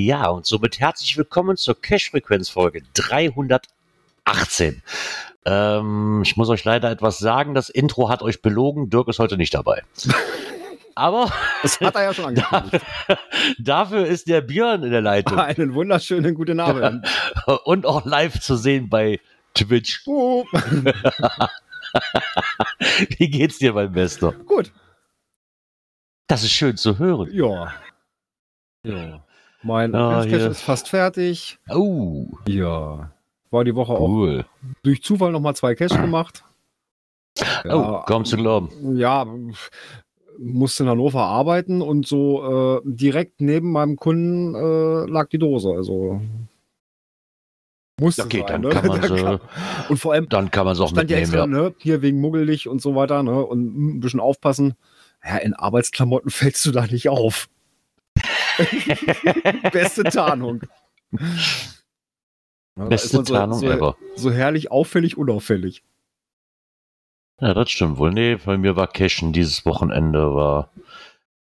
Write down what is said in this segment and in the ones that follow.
Ja, und somit herzlich willkommen zur Cash-Frequenz-Folge 318. Ähm, ich muss euch leider etwas sagen, das Intro hat euch belogen, Dirk ist heute nicht dabei. Aber Das hat er ja schon angekündigt. dafür ist der Björn in der Leitung Einen wunderschönen guten Abend. und auch live zu sehen bei Twitch. Oh. Wie geht's dir, mein Bester? Gut. Das ist schön zu hören. Ja. Ja. Mein Ah, ist fast fertig. Oh, Ja. War die Woche auch cool. durch Zufall nochmal zwei Cache gemacht. Oh, kaum zu glauben. Ja, musste in Hannover arbeiten und so äh, direkt neben meinem Kunden äh, lag die Dose. Also musste Okay, sein, dann ne? kann man kam- Und vor allem dann kann man es auch stand ja mitnehmen. extra, Ja. ne, hier wegen muggelig und so weiter, ne, und ein bisschen aufpassen. Ja, in Arbeitsklamotten fällst du da nicht auf. Beste Tarnung. Beste so, Tarnung so, ever. so herrlich auffällig, unauffällig. Ja, das stimmt wohl. Nee, bei mir war Cashen dieses Wochenende war.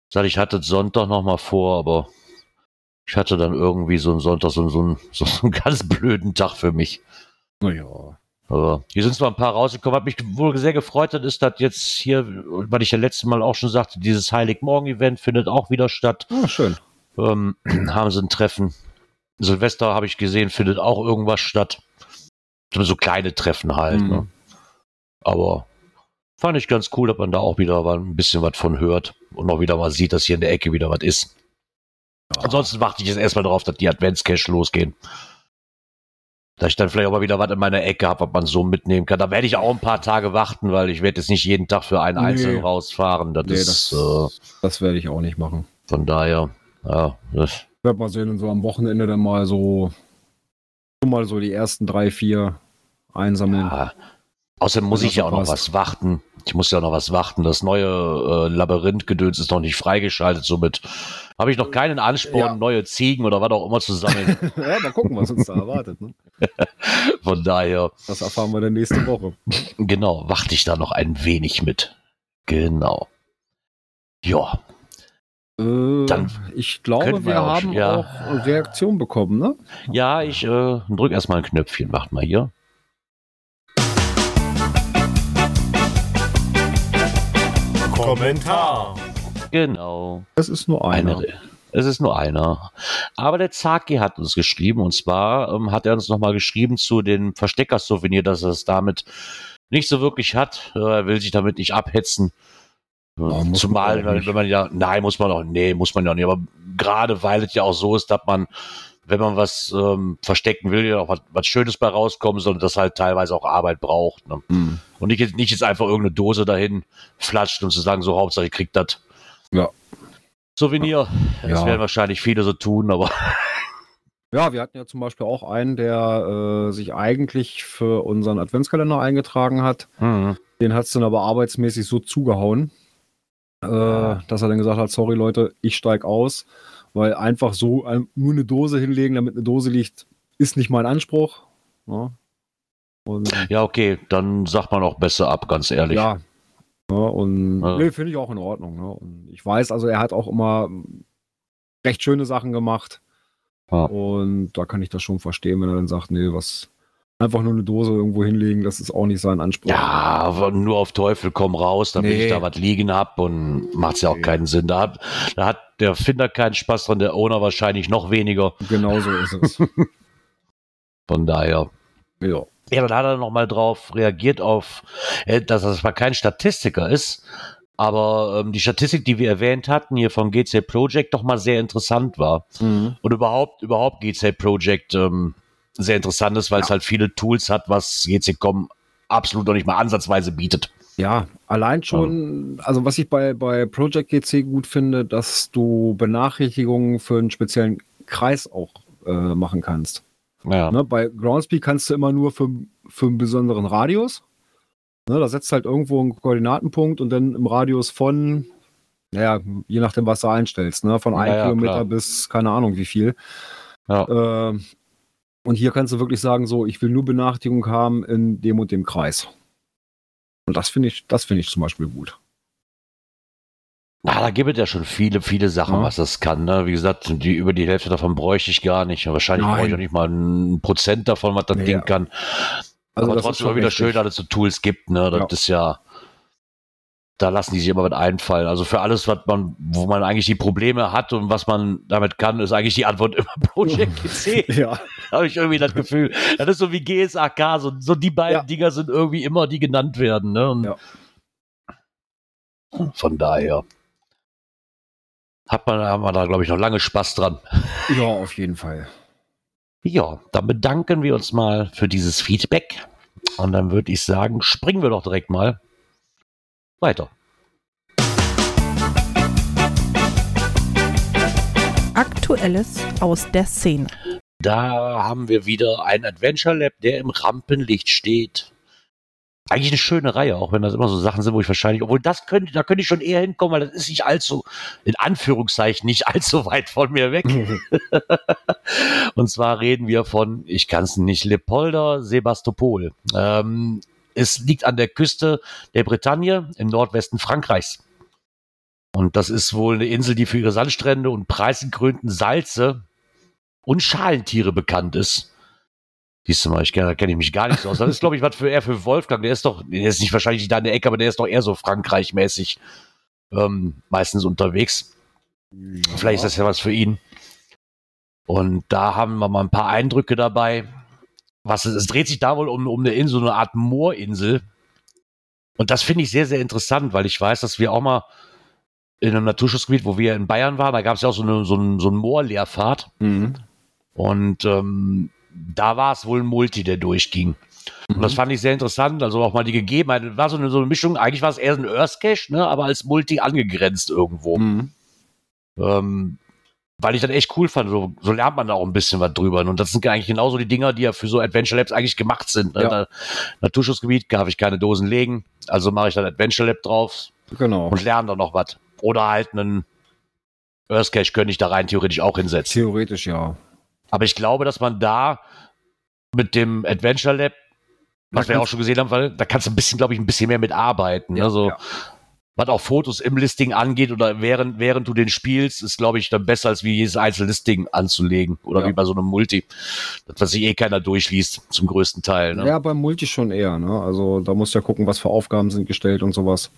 Sag ich hatte Sonntag noch mal vor, aber ich hatte dann irgendwie so einen Sonntag so, so, einen, so einen ganz blöden Tag für mich. Naja. Aber hier sind zwar ein paar rausgekommen, hat mich wohl sehr gefreut, das ist das jetzt hier, weil ich ja letztes Mal auch schon sagte, dieses Heiligmorgen-Event findet auch wieder statt. Ah, schön. Ähm, haben sie ein Treffen. Silvester habe ich gesehen, findet auch irgendwas statt. So kleine Treffen halt. Mhm. Ne? Aber fand ich ganz cool, dass man da auch wieder mal ein bisschen was von hört und auch wieder mal sieht, dass hier in der Ecke wieder was ist. Ansonsten warte ich jetzt erstmal darauf, dass die Adventscash losgehen. Dass ich dann vielleicht auch mal wieder was in meiner Ecke habe, was man so mitnehmen kann. Da werde ich auch ein paar Tage warten, weil ich werde jetzt nicht jeden Tag für einen Nee. Einzelnen rausfahren. Das Nee, ist das, äh, das werde ich auch nicht machen. von daher, ja, das, werde mal sehen und so am Wochenende dann mal so, mal so die ersten drei, vier einsammeln. Ja. Außerdem muss ich ja auch noch passt. was warten. Ich muss ja noch was warten. Das neue äh, Labyrinth-Gedöns ist noch nicht freigeschaltet. Somit habe ich noch keinen Ansporn, Ja. neue Ziegen oder was auch immer zu sammeln. ja, mal gucken, was uns da erwartet. Ne? Von daher, Das erfahren wir dann nächste Woche. genau, warte ich da noch ein wenig mit. Genau. Ja, Dann ich glaube, wir wir auch- haben ja. auch Reaktion bekommen, ne? ja, ich äh, drück erstmal ein Knöpfchen. Macht mal hier. Kommentar. Genau. Es ist nur einer. Eine, es ist nur einer. Aber der Zaki hat uns geschrieben und zwar ähm, hat er uns nochmal geschrieben zu dem Verstecker-Souvenir, dass er es damit nicht so wirklich hat. Äh, Er will sich damit nicht abhetzen. Oh, Zumal, wenn, man ja, nein, muss man auch, nee, muss man ja nicht. Aber gerade weil es ja auch so ist, dass man, wenn man was ähm, verstecken will, ja auch was, was Schönes bei rauskommen, sondern das halt teilweise auch Arbeit braucht. Ne? Hm. Und nicht, jetzt- nicht jetzt einfach irgendeine Dose dahin flatscht und zu sagen, so Hauptsache, ihr kriegt das. Ja. Souvenir. Das Ja. werden wahrscheinlich viele so tun, aber Ja, wir hatten ja zum Beispiel auch einen, der äh, sich eigentlich für unseren Adventskalender eingetragen hat. Den hat es dann aber arbeitsmäßig so zugehauen, äh, dass er dann gesagt hat, sorry Leute, ich steig aus, weil einfach so ein, nur eine Dose hinlegen, damit eine Dose liegt, ist nicht mein Anspruch. Ja. Und ja, okay, dann sagt man auch besser ab, ganz ehrlich. ja. ja und Ja. nee, finde ich auch in Ordnung. Ne? Und ich weiß, also er hat auch immer recht schöne Sachen gemacht. Und da kann ich das schon verstehen, wenn er dann sagt, nee, was einfach nur eine Dose irgendwo hinlegen, das ist auch nicht sein Anspruch. Ja, aber nur auf Teufel komm raus, damit Nee. ich da was liegen hab und macht's ja auch Nee. keinen Sinn. Da hat, da hat der Finder keinen Spaß dran, der Owner wahrscheinlich noch weniger. Genau so ist es. Von daher. ja. Ja, dann hat er nochmal drauf reagiert auf, äh, dass er zwar kein Statistiker ist, aber ähm, die Statistik, die wir erwähnt hatten, hier vom GC Project, doch mal sehr interessant war. Mhm. Und überhaupt, überhaupt GC Project ähm, sehr interessant ist, weil es halt viele Tools hat, was GC.com absolut noch nicht mal ansatzweise bietet. Ja, allein schon, also was ich bei, bei Project GC gut finde, dass du Benachrichtigungen für einen speziellen Kreis auch äh, machen kannst. Ja. Ne, bei Groundspeak kannst du immer nur für, für einen besonderen Radius. Ne, da setzt halt irgendwo einen Koordinatenpunkt und dann im Radius von, naja, je nachdem, was du einstellst, ne, von einem Ja, ja, Kilometer klar. bis keine Ahnung wie viel. Ja. Äh, und hier kannst du wirklich sagen, so, ich will nur Benachrichtigung haben in dem und dem Kreis. Und das finde ich, das finde ich zum Beispiel gut. Ah, da gibt es ja schon viele, viele Sachen, Ja. was das kann. Ne? Wie gesagt, die, über die Hälfte davon bräuchte ich gar nicht. Wahrscheinlich Nein. brauche ich auch nicht mal ein Prozent davon, was das Nee, Ding ja. kann. Also Aber trotzdem immer wieder richtig. schön, dass es so Tools gibt. Ne? Das Ja. ist ja, da lassen die sich immer was einfallen. Also für alles, was man, wo man eigentlich die Probleme hat und was man damit kann, ist eigentlich die Antwort immer Project GC. Ja, habe ich irgendwie das Gefühl. Das ist so wie GSAK, so, so die beiden Ja. Dinger sind irgendwie immer, die genannt werden. Ne? Ja. Von daher hat man, haben wir da, glaube ich, noch lange Spaß dran. ja, auf jeden Fall. Ja, dann bedanken wir uns mal für dieses Feedback. Und dann würde ich sagen, springen wir doch direkt mal weiter. Aktuelles aus der Szene. Da haben wir wieder ein Adventure Lab, der im Rampenlicht steht. Eigentlich eine schöne Reihe, auch wenn das immer so Sachen sind, wo ich wahrscheinlich, obwohl das könnte, da könnte ich schon eher hinkommen, weil das ist nicht allzu, in Anführungszeichen, nicht allzu weit von mir weg. Und zwar reden wir von, ich kann es nicht, Lepolder, Sebastopol. Ähm, es liegt an der Küste der Bretagne im Nordwesten Frankreichs. Und das ist wohl eine Insel, die für ihre Sandstrände und preisgekrönten Salze und Schalentiere bekannt ist. Siehst du mal, ich, da kenne ich mich gar nicht so aus. Das ist, glaube ich, was für eher für Wolfgang. Der ist doch, der ist nicht wahrscheinlich nicht da in der Ecke, aber der ist doch eher so Frankreich-mäßig ähm, meistens unterwegs. Vielleicht ist das ja was für ihn. Und da haben wir mal ein paar Eindrücke dabei. Was es, es dreht sich da wohl um, um eine Insel, so eine Art Moorinsel. Und das finde ich sehr, sehr interessant, weil ich weiß, dass wir auch mal in einem Naturschutzgebiet, wo wir in Bayern waren, da gab es ja auch so eine, so ein, so ein Moorlehrfahrt. Mhm. Und ähm, da war es wohl ein Multi, der durchging. Und das fand ich sehr interessant. Also auch mal die Gegebenheit. War so eine, so eine Mischung. Eigentlich war es eher ein Earth Cache, ne, aber als Multi angegrenzt irgendwo. Mhm. Ähm, weil ich das echt cool fand. So, so lernt man da auch ein bisschen was drüber. Und das sind eigentlich genauso die Dinger, die ja für so Adventure Labs eigentlich gemacht sind. Ne? Ja. Da, Naturschutzgebiet darf ich keine Dosen legen. Also mache ich dann Adventure Lab drauf Genau. und lerne da noch was. Oder halt einen Earth Cache könnte ich da rein theoretisch auch hinsetzen. Theoretisch ja. Aber ich glaube, dass man da mit dem Adventure Lab, was Da wir auch schon gesehen haben, weil da kannst du ein bisschen, glaube ich, ein bisschen mehr mitarbeiten. ne? so, ja. Was auch Fotos im Listing angeht oder während, während du den spielst, ist, glaube ich, dann besser, als wie jedes einzelne Listing anzulegen. Oder Ja. wie bei so einem Multi. Das, was sich eh keiner durchliest, zum größten Teil. Ne? Ja, beim Multi schon eher, ne? Also da musst du ja gucken, was für Aufgaben sind gestellt und sowas.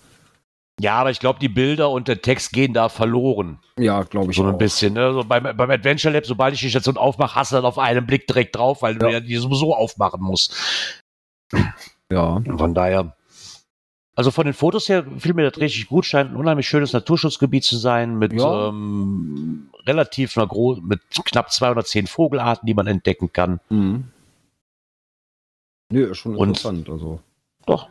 ja, aber ich glaube, die Bilder und der Text gehen da verloren. Ja, glaube ich So ein auch. bisschen. Ne? So beim, beim Adventure Lab, sobald ich die Station aufmache, hast du dann auf einen Blick direkt drauf, weil du Ja. ja die sowieso aufmachen musst. Ja. Von daher. Also von den Fotos her fiel mir das richtig gut. Scheint ein unheimlich schönes Naturschutzgebiet zu sein mit Ja. ähm, relativ einer gro mit knapp 210 Vogelarten, die man entdecken kann. Mhm. Nö, ist schon Und- interessant. Also. Doch.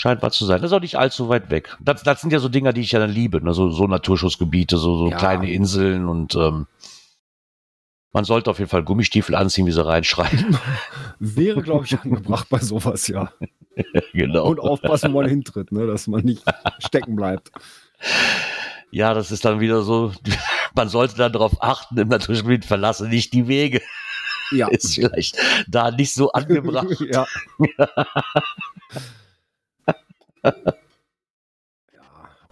Scheint was zu sein. Das ist auch nicht allzu weit weg. Das, das sind ja so Dinger, die ich ja dann liebe. Ne? So, so Naturschutzgebiete, so, so Ja. kleine Inseln und ähm, man sollte auf jeden Fall Gummistiefel anziehen, wie sie reinschreiben. Wäre, glaube ich, angebracht bei sowas, ja. genau. Und aufpassen, wo man hintritt, ne? dass man nicht stecken bleibt. Ja, das ist dann wieder so, man sollte dann darauf achten, im Naturschutzgebiet verlasse nicht die Wege. Ja. Ist vielleicht da nicht so angebracht. ja. ja.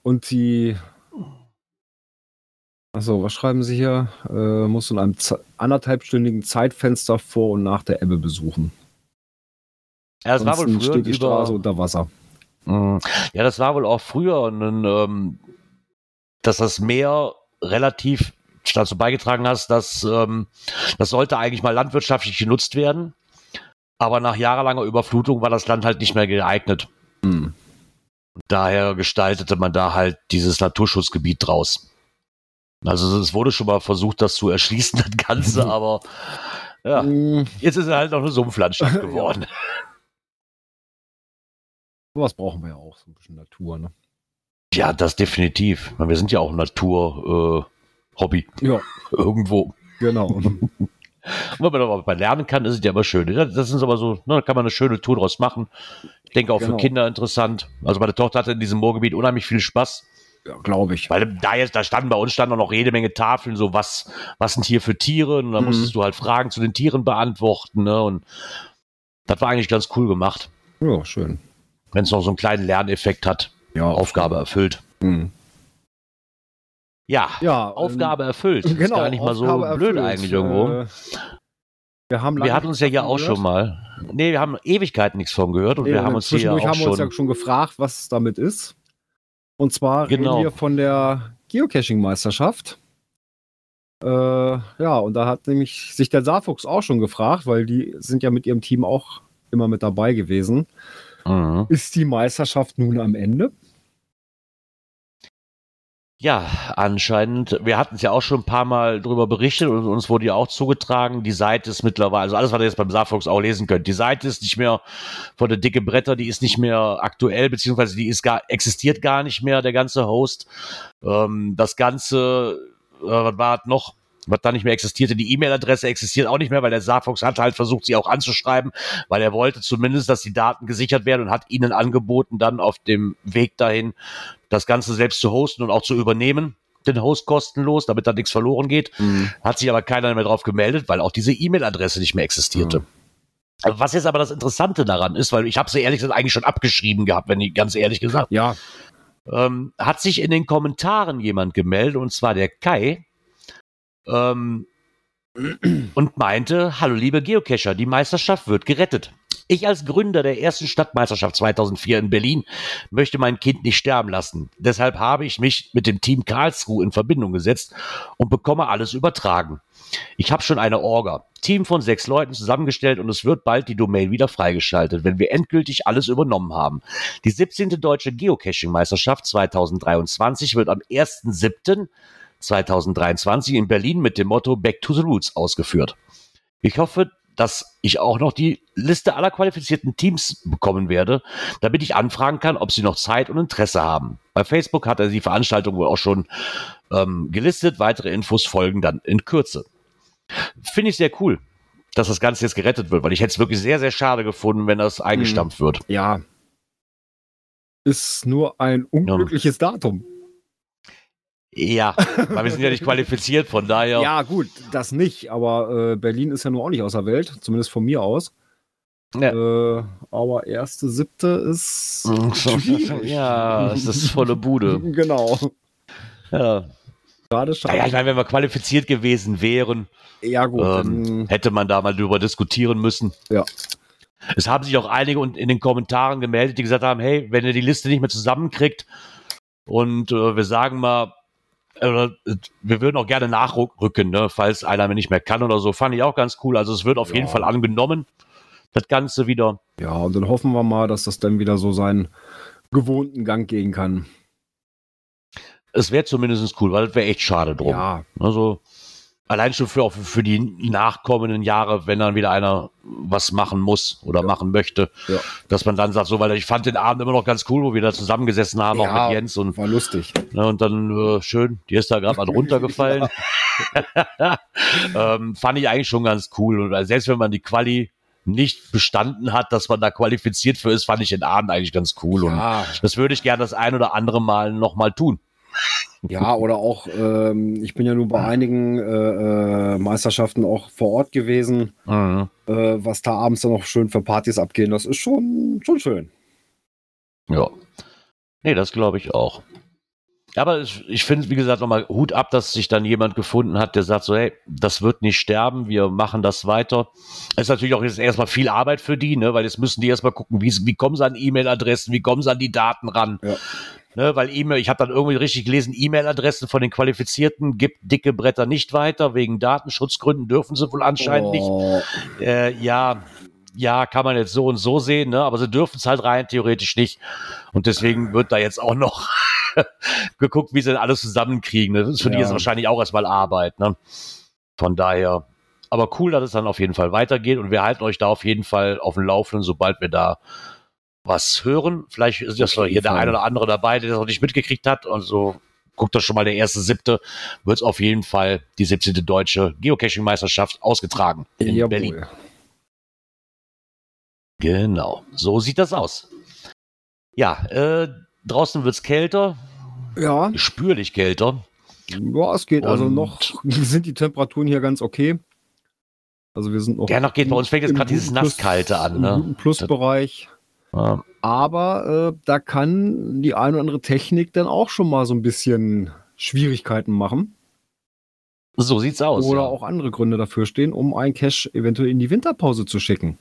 Und die. Achso, was schreiben Sie hier? Äh, musst du in einem anderthalbstündigen Zeitfenster vor und nach der Ebbe besuchen. Ja, das war wohl früher steht die über, Straße unter Wasser. Mm, Ja, das war wohl auch früher, ein, ähm, dass das Meer relativ dazu beigetragen hast, dass ähm, das sollte eigentlich mal landwirtschaftlich genutzt werden. Aber nach jahrelanger Überflutung war das Land halt nicht mehr geeignet. Hm. Daher gestaltete man da halt dieses Naturschutzgebiet draus. Also es wurde schon mal versucht, das zu erschließen, das Ganze, aber ja, Hm, jetzt ist es halt noch eine Sumpflandschaft Ja. geworden. Sowas brauchen wir ja auch, so ein bisschen Natur, ne? Ja, das definitiv. Wir sind ja auch Natur-Hobby. Ja, Irgendwo. genau. Und wenn man aber bei lernen kann, ist es ja immer schön. Das das ist aber so, ne, da kann man eine schöne Tour draus machen. Ich denke auch Genau. für Kinder interessant. Also meine Tochter hatte in diesem Moorgebiet unheimlich viel Spaß. Ja, glaube ich. Weil da jetzt, da standen bei uns standen noch jede Menge Tafeln, so was, was sind hier für Tiere? Und dann Mhm. musstest du halt Fragen zu den Tieren beantworten, ne? Und das war eigentlich ganz cool gemacht. Ja, schön. Wenn es noch so einen kleinen Lerneffekt hat, Ja, Aufgabe erfüllt. Mhm. Ja, Ja, Aufgabe erfüllt. ähm, ist gar nicht mal so Aufgabe blöd erfüllt. eigentlich irgendwo. Äh, wir haben wir hatten uns ja hier auch gehört. schon mal. Nee, wir haben Ewigkeiten nichts von gehört und Nee, wir haben uns hier auch haben wir uns schon. ja schon gefragt, was damit ist. Und zwar Genau. reden wir von der Geocaching-Meisterschaft. Äh, ja, und da hat nämlich sich der Saarfuchs auch schon gefragt, weil die sind ja mit ihrem Team auch immer mit dabei gewesen. Mhm. Ist die Meisterschaft nun am Ende? Ja, anscheinend. Wir hatten es ja auch schon ein paar Mal drüber berichtet und uns wurde ja auch zugetragen. Die Seite ist mittlerweile, also alles, was ihr jetzt beim Saarfox auch lesen könnt. Die Seite ist nicht mehr von der dicke Bretter, die ist nicht mehr aktuell, beziehungsweise die ist gar, existiert gar nicht mehr, der ganze Host. Ähm, das Ganze, äh, was war noch? Was da nicht mehr existierte, die E-Mail-Adresse existiert auch nicht mehr, weil der Saarfox hat halt versucht, sie auch anzuschreiben, weil er wollte zumindest, dass die Daten gesichert werden und hat ihnen angeboten, dann auf dem Weg dahin das Ganze selbst zu hosten und auch zu übernehmen, den Host kostenlos, damit da nichts verloren geht. Hat sich aber keiner mehr drauf gemeldet, weil auch diese E-Mail-Adresse nicht mehr existierte. Was jetzt aber das Interessante daran ist, weil ich habe sie ehrlich gesagt eigentlich schon abgeschrieben gehabt, wenn ich ganz ehrlich gesagt, Ja, ähm, hat sich in den Kommentaren jemand gemeldet, und zwar der Kai, ähm, und meinte, hallo liebe Geocacher, die Meisterschaft wird gerettet. Ich als Gründer der ersten Stadtmeisterschaft 2004 in Berlin möchte mein Kind nicht sterben lassen. Deshalb habe ich mich mit dem Team Karlsruhe in Verbindung gesetzt und bekomme alles übertragen. Ich habe schon eine Orga, Team von sechs Leuten zusammengestellt und es wird bald die Domain wieder freigeschaltet, wenn wir endgültig alles übernommen haben. Die 17. Deutsche Geocaching-Meisterschaft 2023 wird am 1.7.2023 in Berlin mit dem Motto Back to the Roots ausgeführt. Ich hoffe, dass ich auch noch die Liste aller qualifizierten Teams bekommen werde, damit ich anfragen kann, ob sie noch Zeit und Interesse haben. Bei Facebook hat er die Veranstaltung wohl auch schon ähm, gelistet. Weitere Infos folgen dann in Kürze. Finde ich sehr cool, dass das Ganze jetzt gerettet wird, weil ich hätte es wirklich sehr, sehr schade gefunden, wenn das eingestampft wird. ja. Ist nur ein unglückliches Datum. Ja, weil wir sind ja nicht qualifiziert, von daher. Ja, gut, das nicht, aber äh, Berlin ist ja nur auch nicht aus der Welt, zumindest von mir aus. Ja. Äh, aber erste, siebte ist. ja, es ist volle Bude. Genau. Ja. Gerade schade. Naja, ich meine, wenn wir qualifiziert gewesen wären, Ja, gut. ähm, hätte man da mal drüber diskutieren müssen. Ja. Es haben sich auch einige in den Kommentaren gemeldet, die gesagt haben, hey, wenn ihr die Liste nicht mehr zusammenkriegt und äh, wir sagen mal, wir würden auch gerne nachrücken, ne, falls einer nicht mehr kann oder so, fand ich auch ganz cool. Also es wird auf Ja. jeden Fall angenommen, das Ganze wieder. ja, und dann hoffen wir mal, dass das dann wieder so seinen gewohnten Gang gehen kann. Es wäre zumindest cool, weil das wäre echt schade drum. Ja, Also allein schon für, auch für die nachkommenden Jahre, wenn dann wieder einer was machen muss oder machen möchte, Ja. dass man dann sagt, so, weil ich fand den Abend immer noch ganz cool, wo wir da zusammengesessen haben, auch Ja. mit Jens und, war lustig. ne, und dann äh, schön, die ist da gerade mal runtergefallen. ähm, fand ich eigentlich schon ganz cool. Und also selbst wenn man die Quali nicht bestanden hat, dass man da qualifiziert für ist, fand ich den Abend eigentlich ganz cool. Und Ja, das würde ich gerne das ein oder andere Mal nochmal tun. Ja, oder auch, ähm, ich bin ja nur bei einigen äh, äh, Meisterschaften auch vor Ort gewesen, Mhm. äh, was da abends dann noch schön für Partys abgehen, das ist schon, schon schön. Ja. Nee, das glaube ich auch. Aber ich, ich finde, wie gesagt, nochmal Hut ab, dass sich dann jemand gefunden hat, der sagt so, hey, das wird nicht sterben, wir machen das weiter. Ist natürlich auch jetzt erstmal viel Arbeit für die, ne, weil jetzt müssen die erstmal gucken, wie, wie kommen sie an E-Mail-Adressen, wie kommen sie an die Daten ran. Ja. Ne, weil E-Mail, ich habe dann irgendwie richtig gelesen, E-Mail-Adressen von den Qualifizierten gibt dicke Bretter nicht weiter, wegen Datenschutzgründen dürfen sie wohl anscheinend nicht. Oh, Äh, ja, ja, kann man jetzt so und so sehen, ne? aber sie dürfen es halt rein theoretisch nicht. Und deswegen wird da jetzt auch noch geguckt, wie sie denn alles zusammenkriegen. Das ist für die Ja. jetzt wahrscheinlich auch erstmal Arbeit. Ne? Von daher, aber cool, dass es dann auf jeden Fall weitergeht und wir halten euch da auf jeden Fall auf dem Laufenden, sobald wir da was hören. Vielleicht ist das hier der eine oder andere dabei, der das noch nicht mitgekriegt hat. Und so guckt das schon mal der erste siebte, wird es auf jeden Fall die 17. deutsche Geocaching-Meisterschaft ausgetragen in Jawohl. Berlin. Genau, so sieht das aus. Ja, äh, draußen wird's kälter, Ja, spürlich kälter. ja, es geht. Also Und- noch sind die Temperaturen hier ganz okay. Also wir sind noch. Ja, noch geht. Bei uns fängt jetzt im gerade dieses Nasskalte an, Im ne? guten Plusbereich. Ja. Aber äh, da kann die eine oder andere Technik dann auch schon mal so ein bisschen Schwierigkeiten machen. So sieht's aus. oder ja. auch andere Gründe dafür stehen, um ein Cache eventuell in die Winterpause zu schicken.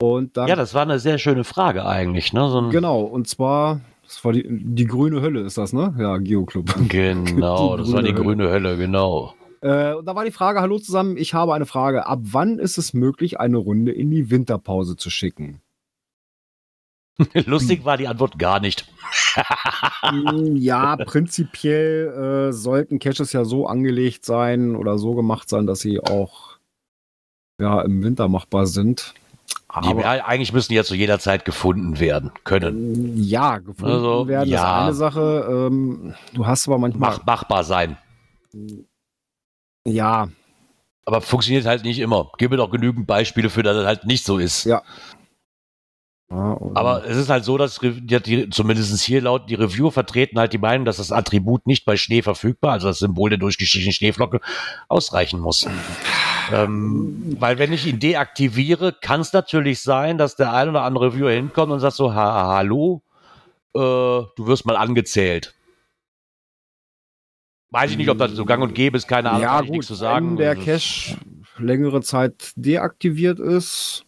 Und da ja, das war eine sehr schöne Frage eigentlich, ne? So genau, und zwar, das war die, die grüne Hölle, ist das, ne? Ja, Geoclub. Genau, das war die grüne grüne Hölle, genau. Äh, und da war die Frage, hallo zusammen, ich habe eine Frage. Ab wann ist es möglich, eine Runde in die Winterpause zu schicken? Lustig war die Antwort gar nicht. Mm, ja, prinzipiell äh, sollten Caches ja so angelegt sein oder so gemacht sein, dass sie auch ja, im Winter machbar sind. Die, Aber eigentlich müssen die ja zu jeder Zeit gefunden werden können. ja, gefunden Also, werden ja. ist eine Sache. Ähm, du hast aber manchmal. Mach, machbar sein. Ja, Aber funktioniert halt nicht immer. Gib mir doch genügend Beispiele für, dass es halt nicht so ist. Ja. Ja Aber es ist halt so, dass die, die, zumindest hier laut die Reviewer vertreten halt die Meinung, dass das Attribut nicht bei Schnee verfügbar, also das Symbol der durchgestrichenen Schneeflocke, ausreichen muss. ähm, weil wenn ich ihn deaktiviere, kann es natürlich sein, dass der ein oder andere Reviewer hinkommt und sagt so, ha, hallo, äh, du wirst mal angezählt. Weiß ich nicht, ob das so gang und gäbe ist, keine Ahnung, ja, kann ich gut, nichts zu sagen. wenn der Das- Cache längere Zeit deaktiviert ist,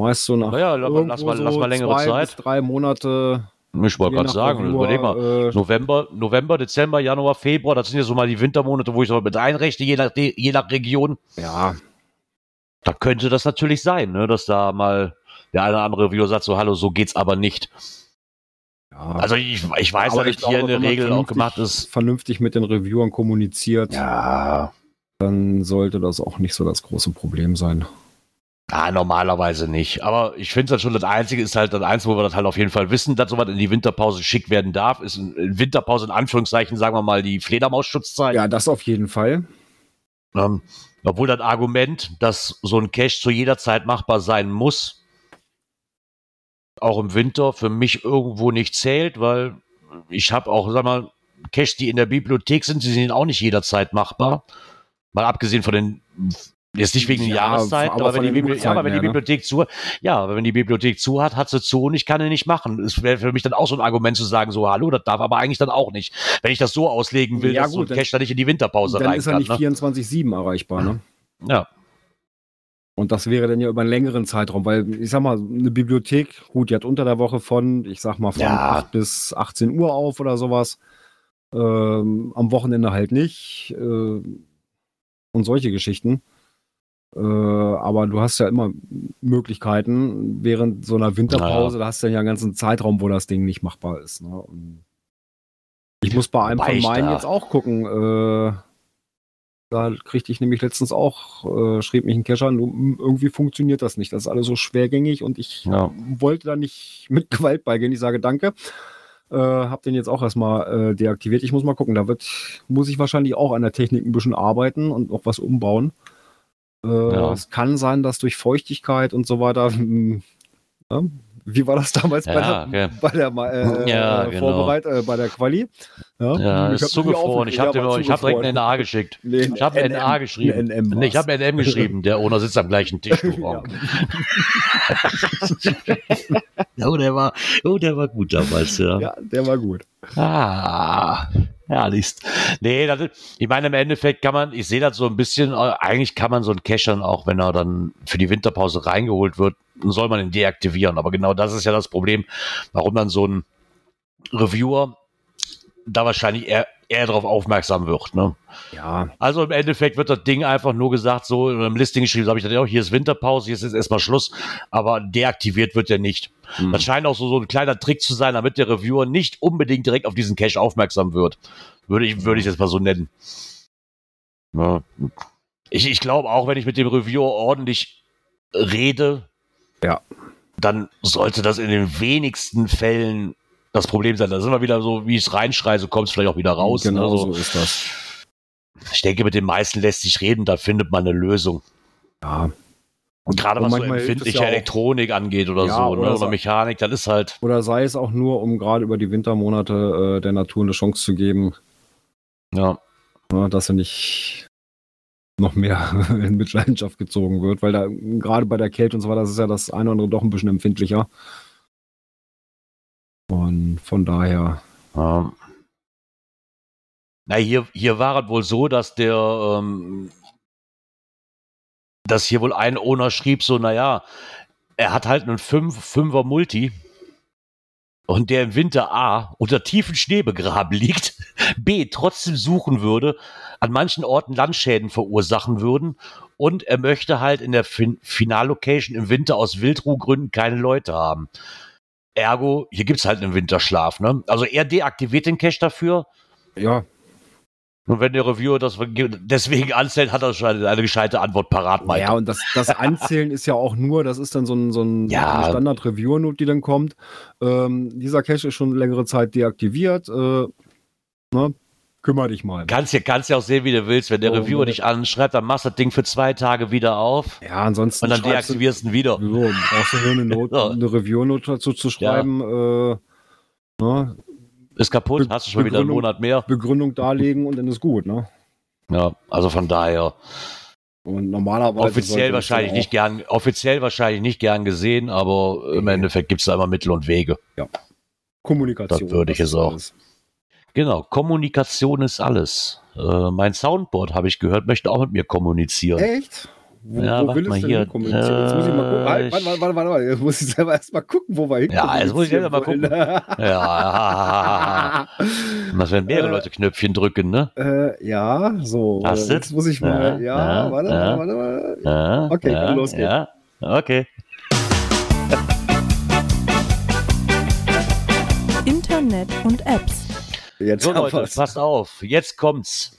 meist so nach Naja, lass mal- irgendwo lass mal- lass mal längere zwei Zeit. Bis drei Monate. Ich wollte gerade sagen, Reviewer, überleg mal. äh, November, November, Dezember, Januar, Februar, das sind ja so mal die Wintermonate, wo ich so mit einrechne, je nach, je nach Region. ja, Da könnte das natürlich sein, ne, dass da mal der eine oder andere Reviewer sagt, so, hallo, so geht's aber nicht. ja. Also ich, ich weiß, dass ich hier in glaube, der Regel auch gemacht ist. vernünftig mit den Reviewern kommuniziert, Ja. dann sollte das auch nicht so das große Problem sein. Ah, normalerweise nicht. Aber ich finde das schon, das Einzige ist halt das Einzige, wo wir das halt auf jeden Fall wissen, dass sowas in die Winterpause geschickt werden darf, ist in in Winterpause in Anführungszeichen, sagen wir mal, die Fledermausschutzzeit. Ja, das auf jeden Fall. Ähm, obwohl das Argument, dass so ein Cache zu jeder Zeit machbar sein muss, auch im Winter für mich irgendwo nicht zählt, weil ich habe auch, sag mal, Caches, die in der Bibliothek sind, die sind auch nicht jederzeit machbar. Mal abgesehen von den, jetzt nicht wegen der Ja, Jahreszeit, aber aber, wenn, die, den Bibli ja, aber wenn die ne? Bibliothek zu, ja, aber wenn die Bibliothek zu hat, hat sie zu und ich kann ihn nicht machen. Es wäre für mich dann auch so ein Argument zu sagen, so, hallo, das darf aber eigentlich dann auch nicht. Wenn ich das so auslegen will, Ja, dass so ein gut, dann- dann nicht in die Winterpause Dann rein ist er kann. nicht Ne? 24-7 erreichbar, ne? Ja. Und das wäre dann ja über einen längeren Zeitraum, weil ich sag mal, eine Bibliothek, gut, die hat unter der Woche von, ich sag mal, von Ja. 8 bis 18 Uhr auf oder sowas. Ähm, am Wochenende halt nicht. Äh, und solche Geschichten. Äh, aber du hast ja immer Möglichkeiten während so einer Winterpause, da hast du ja einen ganzen Zeitraum, wo das Ding nicht machbar ist. Ne? Ich muss bei einem Wobei von meinen jetzt auch gucken. Äh, da kriegte ich nämlich letztens auch, äh, schrieb mich ein "Mm, irgendwie funktioniert das nicht. Das ist alles so schwergängig und ich Ja. wollte da nicht mit Gewalt beigehen. Ich sage danke. Äh, hab den jetzt auch erstmal äh, deaktiviert. Ich muss mal gucken. Da wird, muss ich wahrscheinlich auch an der Technik ein bisschen arbeiten und noch was umbauen. Äh, Ja. Es kann sein, dass durch Feuchtigkeit und so weiter. hm, ja, wie war das damals bei Ja, der, okay. bei der äh, Ja, äh, genau. Vorbereit, äh, bei der Quali? Ja, ich ist hab mich zugefroren. Ich habe aufgeregt, hab direkt eine NA geschickt. Nee, Ich habe eine NA geschrieben. NM Nee, ich habe eine NM geschrieben. Der Owner sitzt am gleichen Tisch. Ja. Oh, der war, oh, der war gut damals, ja. ja, der war gut. Ah, herrlichst. Nee, das ich meine, im Endeffekt kann man, ich sehe das so ein bisschen, äh, eigentlich kann man so einen Cache dann auch, wenn er dann für die Winterpause reingeholt wird, soll man ihn deaktivieren. Aber genau das ist ja das Problem, warum dann so ein Reviewer da wahrscheinlich eher, eher darauf aufmerksam wird. Ne? Ja, Also im Endeffekt wird das Ding einfach nur gesagt, so im Listing geschrieben, so habe ich dann, ja, hier ist Winterpause, hier ist jetzt erstmal Schluss, aber deaktiviert wird er nicht. Hm. Das scheint auch so, so ein kleiner Trick zu sein, damit der Reviewer nicht unbedingt direkt auf diesen Cache aufmerksam wird. Würde ich, würde ich jetzt mal so nennen. Ja. Ich, ich glaube auch, wenn ich mit dem Reviewer ordentlich rede, Ja. dann sollte das in den wenigsten Fällen das Problem sein. Da sind wir wieder so, wie ich es reinschreie, so kommt es vielleicht auch wieder raus. Genau ne? so ist das. Ich denke, mit den meisten lässt sich reden, da findet man eine Lösung. Ja. Und gerade was so empfindliche ja Elektronik angeht oder Ja, so, oder ne? oder Mechanik, das ist halt. Oder sei es auch nur, um gerade über die Wintermonate äh, der Natur eine Chance zu geben, Ja. ne, dass sie nicht noch mehr in Mitleidenschaft gezogen wird, weil da gerade bei der Kälte und so weiter, das ist ja das eine oder andere doch ein bisschen empfindlicher. Und von daher, Ja. Na, hier, hier war es wohl so, dass der, ähm, dass hier wohl ein Owner schrieb, so, naja, er hat halt einen 5, 5er Multi und der im Winter A unter tiefen Schnee begraben liegt, B trotzdem suchen würde, an manchen Orten Landschäden verursachen würden und er möchte halt in der fin Finallocation im Winter aus Wildruhgründen keine Leute haben. Ergo, hier gibt's halt einen Winterschlaf, ne? Also er deaktiviert den Cache dafür, ja, und wenn der Reviewer das deswegen anzählt, hat er schon eine, gescheite Antwort parat, Mike. ja, und das, das Anzählen ist ja auch nur, das ist dann so ein, so ein Ja. eine Standard-Reviewer-Note, die dann kommt. Ähm, dieser Cache ist schon längere Zeit deaktiviert. Äh, ne? Kümmer dich mal. Kannst ja, kannst ja auch sehen, wie du willst. Wenn der Oh, Reviewer dich anschreibt, dann machst du das Ding für zwei Tage wieder auf Ja, ansonsten. und dann deaktivierst du ihn wieder. So, brauchst du nur eine, Note, Ja. eine Review-Note dazu zu schreiben, äh, ne? Ist kaputt, Be- hast du schon wieder einen Monat mehr. Begründung darlegen und dann ist gut, ne? Ja, also von daher. Und normalerweise. Offiziell es wahrscheinlich nicht gern, offiziell wahrscheinlich nicht gern gesehen, aber im. Endeffekt gibt es da immer Mittel und Wege. auch Kommunikation. Das würde ich jetzt auch. alles. Genau, Kommunikation ist alles. Äh, mein Soundboard, habe ich gehört, möchte auch mit mir kommunizieren. Echt? Wo, Ja, wo warte will mal es denn hier. kommunizieren? Jetzt muss ich mal gucken. Halt, warte, warte, warte, warte, warte. Jetzt muss ich selber erst mal gucken, wo wir hin Ja, jetzt muss ich selber mal kommunizieren Ja, das werden mehrere Äh, Leute Knöpfchen drücken, ne? äh, ja, so. Hast? Jetzt muss ich mal. Ja, Ja, ja, warte, ja. warte, warte. Ja, Okay, ja, kann losgehen. Ja, okay. Internet und Apps. Jetzt So Leute, passt auf, jetzt kommt's.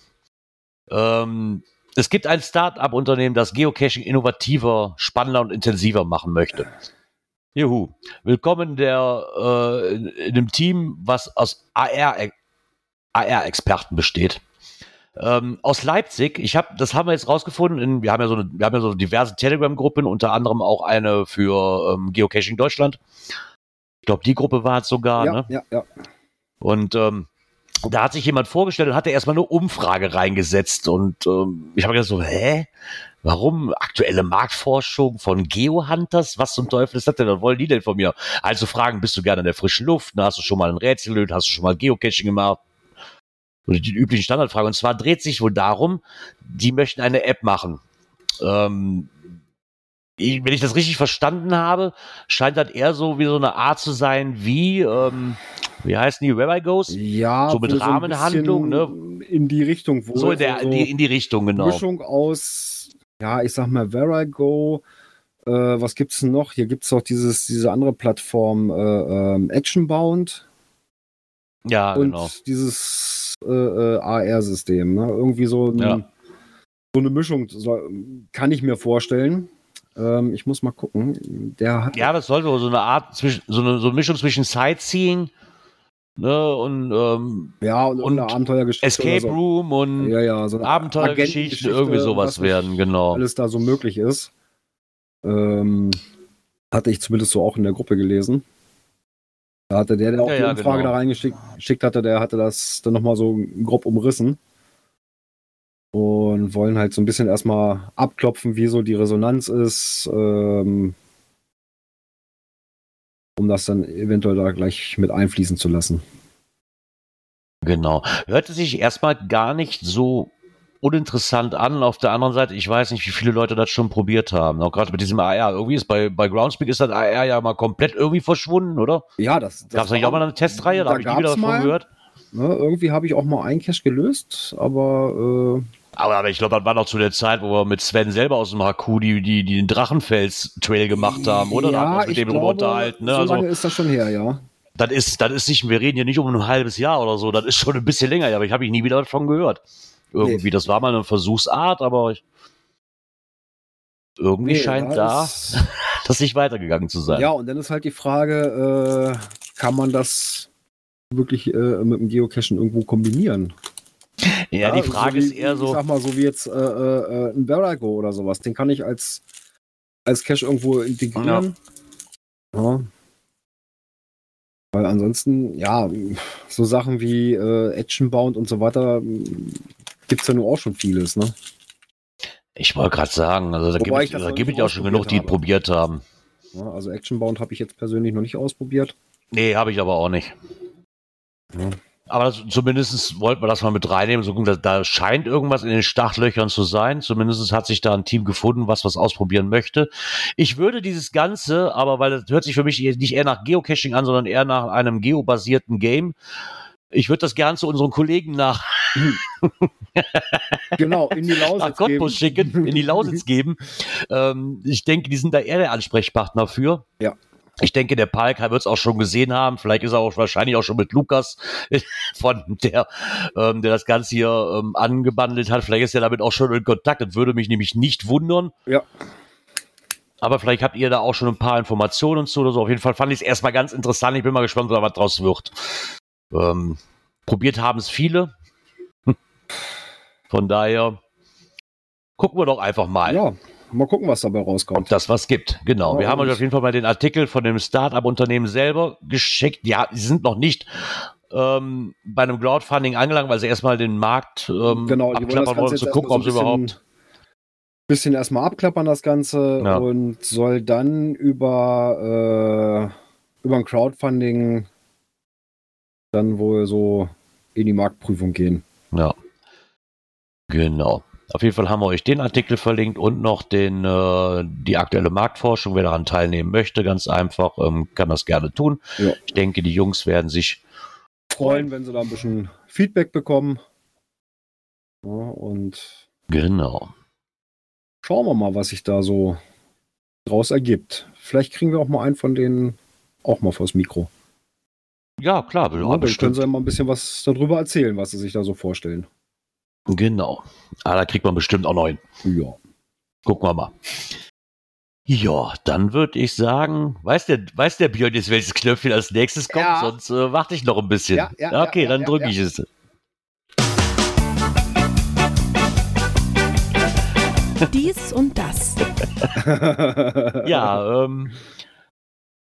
Ähm, es gibt ein Start-up-Unternehmen, das Geocaching innovativer, spannender und intensiver machen möchte. Juhu. Willkommen der, äh, in, in einem Team, was aus AR, AR-Experten besteht. Ähm, aus Leipzig, ich habe, das haben wir jetzt rausgefunden, in, wir haben ja so eine, wir haben ja so diverse Telegram-Gruppen, unter anderem auch eine für ähm, Geocaching Deutschland. Ich glaube, die Gruppe war es sogar, ja, ne? ja, ja. Und ähm, da hat sich jemand vorgestellt und hatte erstmal eine Umfrage reingesetzt. Und ähm, ich habe gedacht so, hä? Warum? Aktuelle Marktforschung von Geohunters? Was zum Teufel ist das denn? Was wollen die denn von mir? Also fragen, bist du gerne in der frischen Luft? Na, hast du schon mal ein Rätsel gelöst? Hast du schon mal Geocaching gemacht? Oder die üblichen Standardfragen. Und zwar dreht sich wohl darum, die möchten eine App machen. Ähm, wenn ich das richtig verstanden habe, scheint das eher so wie so eine Art zu sein wie, ähm, wie heißen die, Where I Goes? Ja, So mit ein Rahmenhandlung, bisschen In die Richtung, wo So in, der, die, in die Richtung, genau. Mischung aus, ja, ich sag mal, Where I Go. Äh, was gibt's denn noch? Hier gibt's auch dieses, diese andere Plattform, äh, ähm, Actionbound Ja, und genau. dieses äh, äh, AR-System. Ne? Irgendwie so, ein, Ja. so eine Mischung so, kann ich mir vorstellen. Ähm, ich muss mal gucken. Der hat Ja, das sollte so eine Art, zwischen, so, eine, so eine Mischung zwischen Sightseeing ne, und ähm, ja und, und Abenteuergeschichte. Escape so. Room und Ja, ja, so Abenteuergeschichten, irgendwie sowas werden, genau. Alles da so möglich ist. Ähm, hatte ich zumindest so auch in der Gruppe gelesen. Da hatte der, der auch Ja, die ja, Umfrage genau. da reingeschickt geschickt hatte, der hatte das dann nochmal so grob umrissen. Und wollen halt so ein bisschen erstmal abklopfen, wie so die Resonanz ist, ähm, um das dann eventuell da gleich mit einfließen zu lassen. Genau. Hörte sich erstmal gar nicht so uninteressant an. Auf der anderen Seite, ich weiß nicht, wie viele Leute das schon probiert haben. Auch gerade mit diesem AR. Irgendwie ist bei, bei Groundspeak ist das AR ja mal komplett irgendwie verschwunden, oder? Ja, das, Gab es nicht auch mal eine Testreihe? Da, da habe ich nie wieder davon mal. gehört. Ne, irgendwie habe ich auch mal einen Cache gelöst, aber äh, Aber, aber ich glaube, das war noch zu der Zeit, wo wir mit Sven selber aus dem HQ die, die, die den Drachenfels-Trail gemacht haben, oder? da haben wir uns mit dem glaube, unterhalten. Ne? So Also, lange ist das schon her, ja. das ist, das ist nicht, wir reden hier nicht um ein halbes Jahr oder so, das ist schon ein bisschen länger, ja, aber ich habe ich nie wieder davon gehört. Irgendwie, Nee. das war mal eine Versuchsart, aber ich, irgendwie scheint da, das nicht weitergegangen zu sein. Ja, und dann ist halt die Frage, äh, kann man das wirklich äh, mit dem Geocachen irgendwo kombinieren? Ja, die Frage so ist wie, eher Ich so, sag mal, so wie jetzt äh, äh, ein Verago oder sowas. Den kann ich als, als Cache irgendwo integrieren. Ja. Weil ansonsten, ja, so Sachen wie äh, Actionbound und so weiter gibt es ja nur auch schon vieles, ne? ich wollte gerade sagen, also da Wobei gibt ich es gibt ja auch schon genug, die ausprobiert probiert haben. Ja, also Actionbound habe ich jetzt persönlich noch nicht ausprobiert. Nee, habe ich aber auch nicht. Ja. Aber das, zumindest wollten wir das mal mit reinnehmen. So, da, da scheint irgendwas in den Startlöchern zu sein. Zumindest hat sich da ein Team gefunden, was was ausprobieren möchte. Ich würde dieses Ganze, aber weil das hört sich für mich nicht eher nach Geocaching an, sondern eher nach einem geobasierten Game. Ich würde das gern zu unseren Kollegen nach, Genau, in die nach Lausitz Cottbus schicken, in die Lausitz geben. Ähm, ich denke, die sind da eher der Ansprechpartner für. Ja. Ich denke, der Palk wird es auch schon gesehen haben. Vielleicht ist er auch wahrscheinlich auch schon mit Lukas von der, ähm, der das Ganze hier ähm, angebandelt hat. Vielleicht ist er damit auch schon in Kontakt. Das würde mich nämlich nicht wundern. Ja. Aber vielleicht habt ihr da auch schon ein paar Informationen zu oder so. Auf jeden Fall fand ich es erstmal ganz interessant. Ich bin mal gespannt, was draus wird. Ähm, probiert haben es viele. Von daher gucken wir doch einfach mal Ja, mal gucken, was dabei ob rauskommt. das was gibt. Genau. Wir Ja, haben euch auf jeden Fall mal den Artikel von dem Start-up-Unternehmen selber geschickt. Ja, sie sind noch nicht ähm, bei einem Crowdfunding angelangt, weil sie erstmal den Markt ähm, Genau, abklappern wollen, zu gucken, ob sie so überhaupt. bisschen erstmal abklappern, das Ganze, Ja. und soll dann über, äh, über ein Crowdfunding dann wohl so in die Marktprüfung gehen. Ja. Genau. Auf jeden Fall haben wir euch den Artikel verlinkt und noch den, äh, die aktuelle Marktforschung. Wer daran teilnehmen möchte, ganz einfach, ähm, kann das gerne tun. Ja. Ich denke, die Jungs werden sich Freuen, wenn sie da ein bisschen Feedback bekommen. Ja, und genau. schauen wir mal, was sich da so draus ergibt. Vielleicht kriegen wir auch mal einen von denen auch mal vors Mikro. Ja, klar, Ja, dann können sie mal ein bisschen was darüber erzählen, was sie sich da so vorstellen. Genau. Ah, da kriegt man bestimmt auch noch hin. Ja. Gucken wir mal. Ja, dann würde ich sagen, weiß der, weiß der Björn jetzt, welches Knöpfchen als nächstes kommt? Ja. Sonst äh, warte ich noch ein bisschen. Ja, ja, okay, ja, dann ja, drücke ja. ich es. Dies und das. Ja, ähm,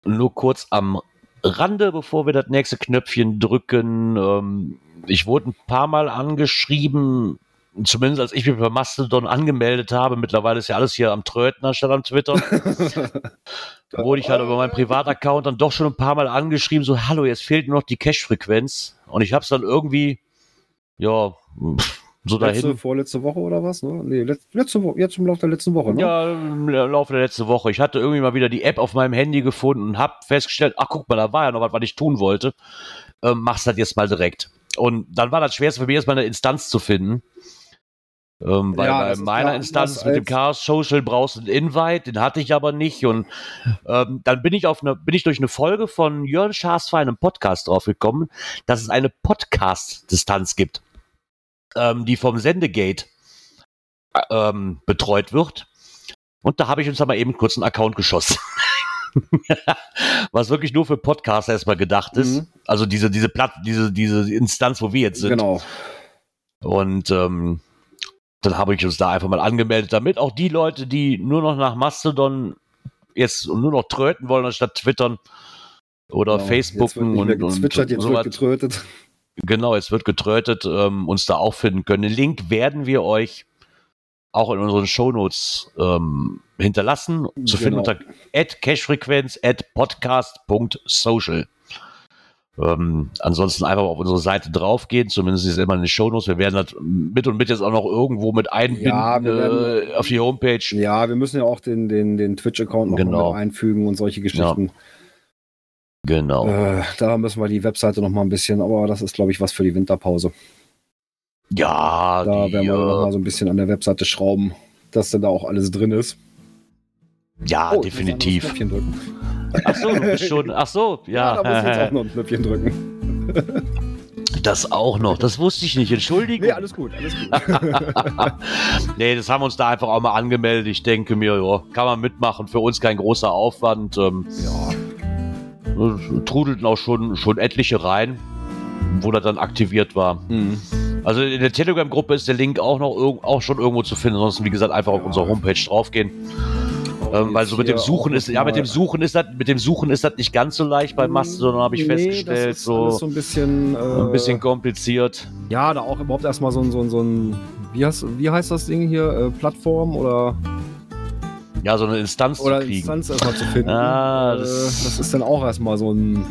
nur kurz am Rande, bevor wir das nächste Knöpfchen drücken. Ähm, ich wurde ein paar Mal angeschrieben, zumindest als ich mich bei Mastodon angemeldet habe. Mittlerweile ist ja alles hier am Tröten anstatt am Twitter. Wurde ich halt über meinen Privataccount dann doch schon ein paar Mal angeschrieben, so, hallo, jetzt fehlt nur noch die Cache-Frequenz. Und ich habe es dann irgendwie, ja, so Letzte, dahin. vorletzte Woche oder was? Ne? Nee, letz, letzte Woche, jetzt im Laufe der letzten Woche, ne? Ja, im Laufe der letzten Woche. Ich hatte irgendwie mal wieder die App auf meinem Handy gefunden und habe festgestellt, ach guck mal, da war ja noch was, was ich tun wollte. Ähm, mach's das jetzt mal direkt. Und dann war das schwerste für mich erstmal eine Instanz zu finden. Ähm, weil Ja, bei meiner klar, Instanz mit dem Chaos Social brauchst du einen Invite, den hatte ich aber nicht. Und ähm, dann bin ich auf eine, bin ich durch eine Folge von Jörn Schaas einem Podcast draufgekommen, dass es eine Podcast-Distanz gibt, ähm, die vom Sendegate äh, ähm, betreut wird. Und da habe ich uns dann mal eben kurz einen Account geschossen. Was wirklich nur für Podcasts erstmal gedacht ist. Mhm. Also diese, diese Platt, diese, diese Instanz, wo wir jetzt sind. Genau. Und ähm, dann habe ich uns da einfach mal angemeldet, damit auch die Leute, die nur noch nach Mastodon jetzt nur noch tröten wollen, anstatt twittern oder Genau. Facebooken und, und jetzt sowas. wird getrötet. Genau, es wird getrötet, ähm, uns da auch finden können. Den Link werden wir euch auch in unseren Shownotes ähm, hinterlassen. Zu finden Genau. unter cashfrequenz at podcast.social. Ähm, ansonsten einfach auf unsere Seite draufgehen, zumindest ist immer in den Shownotes. Wir werden das mit und mit jetzt auch noch irgendwo mit einbinden Ja, werden- äh, auf die Homepage. Ja, wir müssen ja auch den, den, den Twitch-Account noch Genau. einfügen und solche Geschichten. Genau. Äh, da müssen wir die Webseite noch mal ein bisschen, aber das ist, glaube ich, was für die Winterpause. Ja, Da die, werden wir noch äh, mal so ein bisschen an der Webseite schrauben, dass dann da auch alles drin ist. Ja, Oh, ich muss ein anderes definitiv. Drücken. Ach so, du bist schon. Ach so, ja. Ja, da muss ich jetzt auch noch ein Knöpfchen drücken. Das auch noch. Das wusste ich nicht. Entschuldigung. Nee, alles gut, alles gut. nee, das haben wir uns da einfach auch mal angemeldet. Ich denke mir, ja, kann man mitmachen. Für uns kein großer Aufwand. Ähm, ja. Trudelten auch schon, schon etliche rein, wo das dann aktiviert war. Mhm. Also in der Telegram-Gruppe ist der Link auch noch auch schon irgendwo zu finden. Ansonsten, wie gesagt, einfach auf Ja. unsere Homepage draufgehen. Ähm, weil so mit dem Suchen ist, ja, mit dem Suchen ist das, mit dem Suchen ist das nicht ganz so leicht bei Mastodon, habe ich Nee, festgestellt. das ist alles So, so ein bisschen, äh, ein bisschen kompliziert. Ja, da auch überhaupt erstmal so ein, so ein, so ein wie, heißt, wie heißt das Ding hier? Äh, Plattform oder, Ja, so eine Instanz oder zu kriegen. Instanz erstmal zu finden. Ah, äh, das- das ist dann auch erstmal so ein.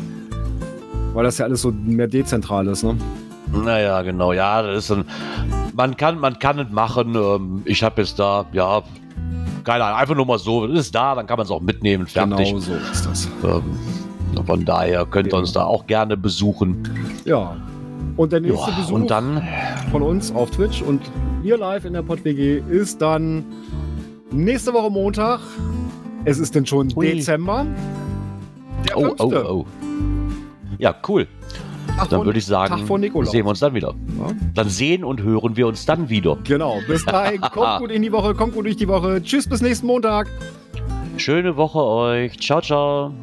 Weil das ja alles so mehr dezentral ist, ne? Naja, genau, ja, das ist ein. Man kann, man kann es machen. Ähm, ich habe jetzt da, ja, keine Ahnung, einfach nur mal so, es ist da, dann kann man es auch mitnehmen, fertig. Genau so ist das. Ähm, von daher könnt ihr uns da auch gerne besuchen. Ja. Und der nächste Ja, Besuch und dann, von uns auf Twitch und hier live in der PodWG ist dann nächste Woche Montag. Es ist denn schon Hui. Dezember. Der oh, oh, oh. Ja, cool. Tag Dann würde ich sagen, Tag vor Nikolaus. sehen wir uns dann wieder. Ja. Dann sehen und hören wir uns dann wieder. Genau. Bis dahin. kommt gut in die Woche. Kommt gut durch die Woche. Tschüss, bis nächsten Montag. Schöne Woche euch. Ciao, ciao.